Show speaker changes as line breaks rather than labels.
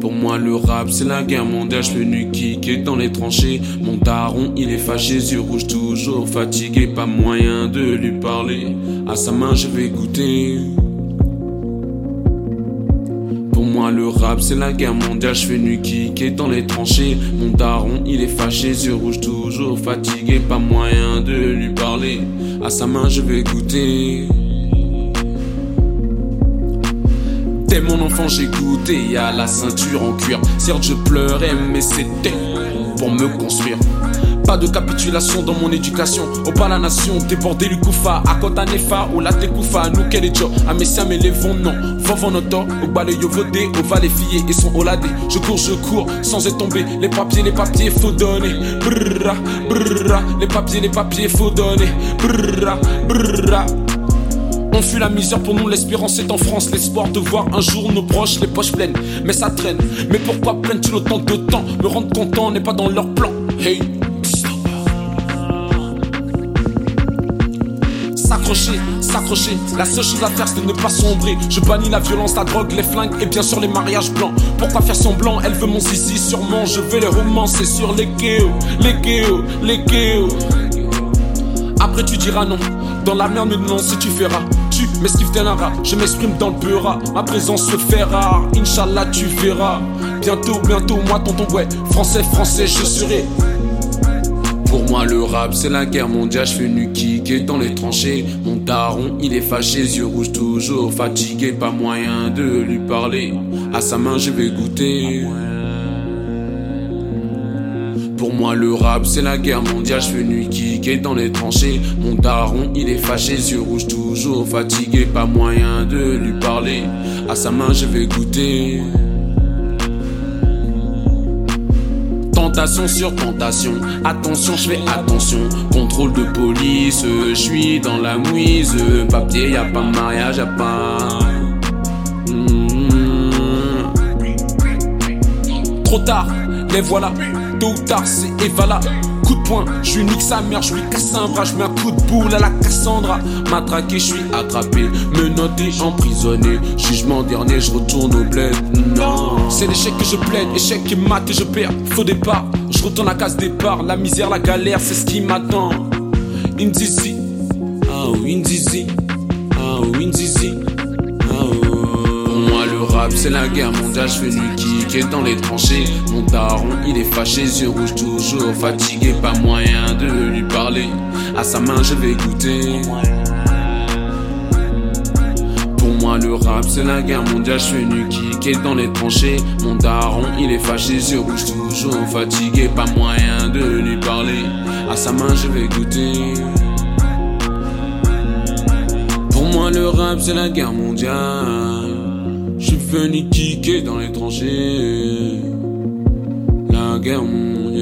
Pour moi, le rap, c'est la guerre mondiale. Je fais nu kicker dans les tranchées. Mon daron, il est fâché, yeux rouges, toujours fatigué. Pas moyen de lui parler. À sa main, je vais goûter. Pour moi, le rap, c'est la guerre mondiale. Je fais nu kicker dans les tranchées. Mon daron, il est fâché, yeux rouges, toujours fatigué. Pas moyen de lui parler. À sa main, je vais goûter. Dès mon enfant, j'ai goûté à la ceinture en cuir. Certes, je pleurais, mais c'était pour me construire. Pas de capitulation dans mon éducation. Au pas la nation, débordé du koufa. À kota nefa, ou la tekoufa. Nous qu'elle est à messia mais les vont non. Vovon noto, au bas les yovodé, au va les et son oladé. Je cours, je cours, sans être tombé. Les papiers, les papiers, faut donner. Brrra, brrra. Les papiers, les papiers, faut donner. Brrra, brrra. On fuit la misère pour nous, l'espérance est en France. L'espoir de voir un jour nos proches, les poches pleines. Mais ça traîne. Mais pourquoi prennent-ils autant de temps? Me rendre content n'est pas dans leur plan. Hey. S'accrocher, s'accrocher. La seule chose à faire, c'est de ne pas sombrer. Je bannis la violence, la drogue, les flingues et bien sûr les mariages blancs. Pourquoi faire semblant? Elle veut mon sissi, sûrement. Je vais les romancer sur les kéos, les kéos, les kéos. Après tu diras non. Dans la merde, non, si tu feras. Tu m'esquives tel un rat. Je m'exprime dans le beurra. Ma présence se fait rare. Inch'Allah, tu verras. Bientôt, bientôt, moi, tonton, ouais. Français, français, je serai. Pour moi, le rap, c'est la guerre mondiale. Je fais nu kicker dans les tranchées. Mon daron, il est fâché, yeux rouges, toujours fatigué. Pas moyen de lui parler. À sa main, je vais goûter. Pour moi, le rap, c'est la guerre mondiale. Je nuit kicker dans les tranchées. Mon daron, il est fâché, yeux rouges, toujours fatigué. Pas moyen de lui parler. À sa main, je vais goûter. Tentation sur tentation, attention, je fais attention. Contrôle de police, je suis dans la mouise. Papier, y a pas mariage, y a pas. Hmm. Trop tard, les voilà. Tôt ou tard, c'est Evala. Coup de poing, je lui nique sa mère, je lui casse un bras, je mets un coup de boule à la Cassandra. Matraqué, je suis attrapé, menotté, emprisonné. Jugement dernier, je retourne au bled. C'est l'échec que je plaide, échec qui mate et je perds. Faux départ, je retourne à case départ. La misère, la galère, c'est ce qui m'attend. Indizi, ah Indizi, ah oui, Indizi. Pour moi, le rap, c'est la guerre mondiale. Je fais nu kicker dans les tranchées. Mon daron, il est fâché, yeux rouges, toujours fatigué. Pas moyen de lui parler. À sa main, je vais goûter. Moi, le rap, c'est la guerre mondiale. Je fais nu kicker dans les tranchées. Mon daron, il est fâché, yeux rouges, toujours fatigué. Pas moyen de lui parler. À sa main, je vais goûter. Pour moi, le rap, c'est la guerre mondiale. Je suis venu kicker dans les tranchées. La guerre mondiale.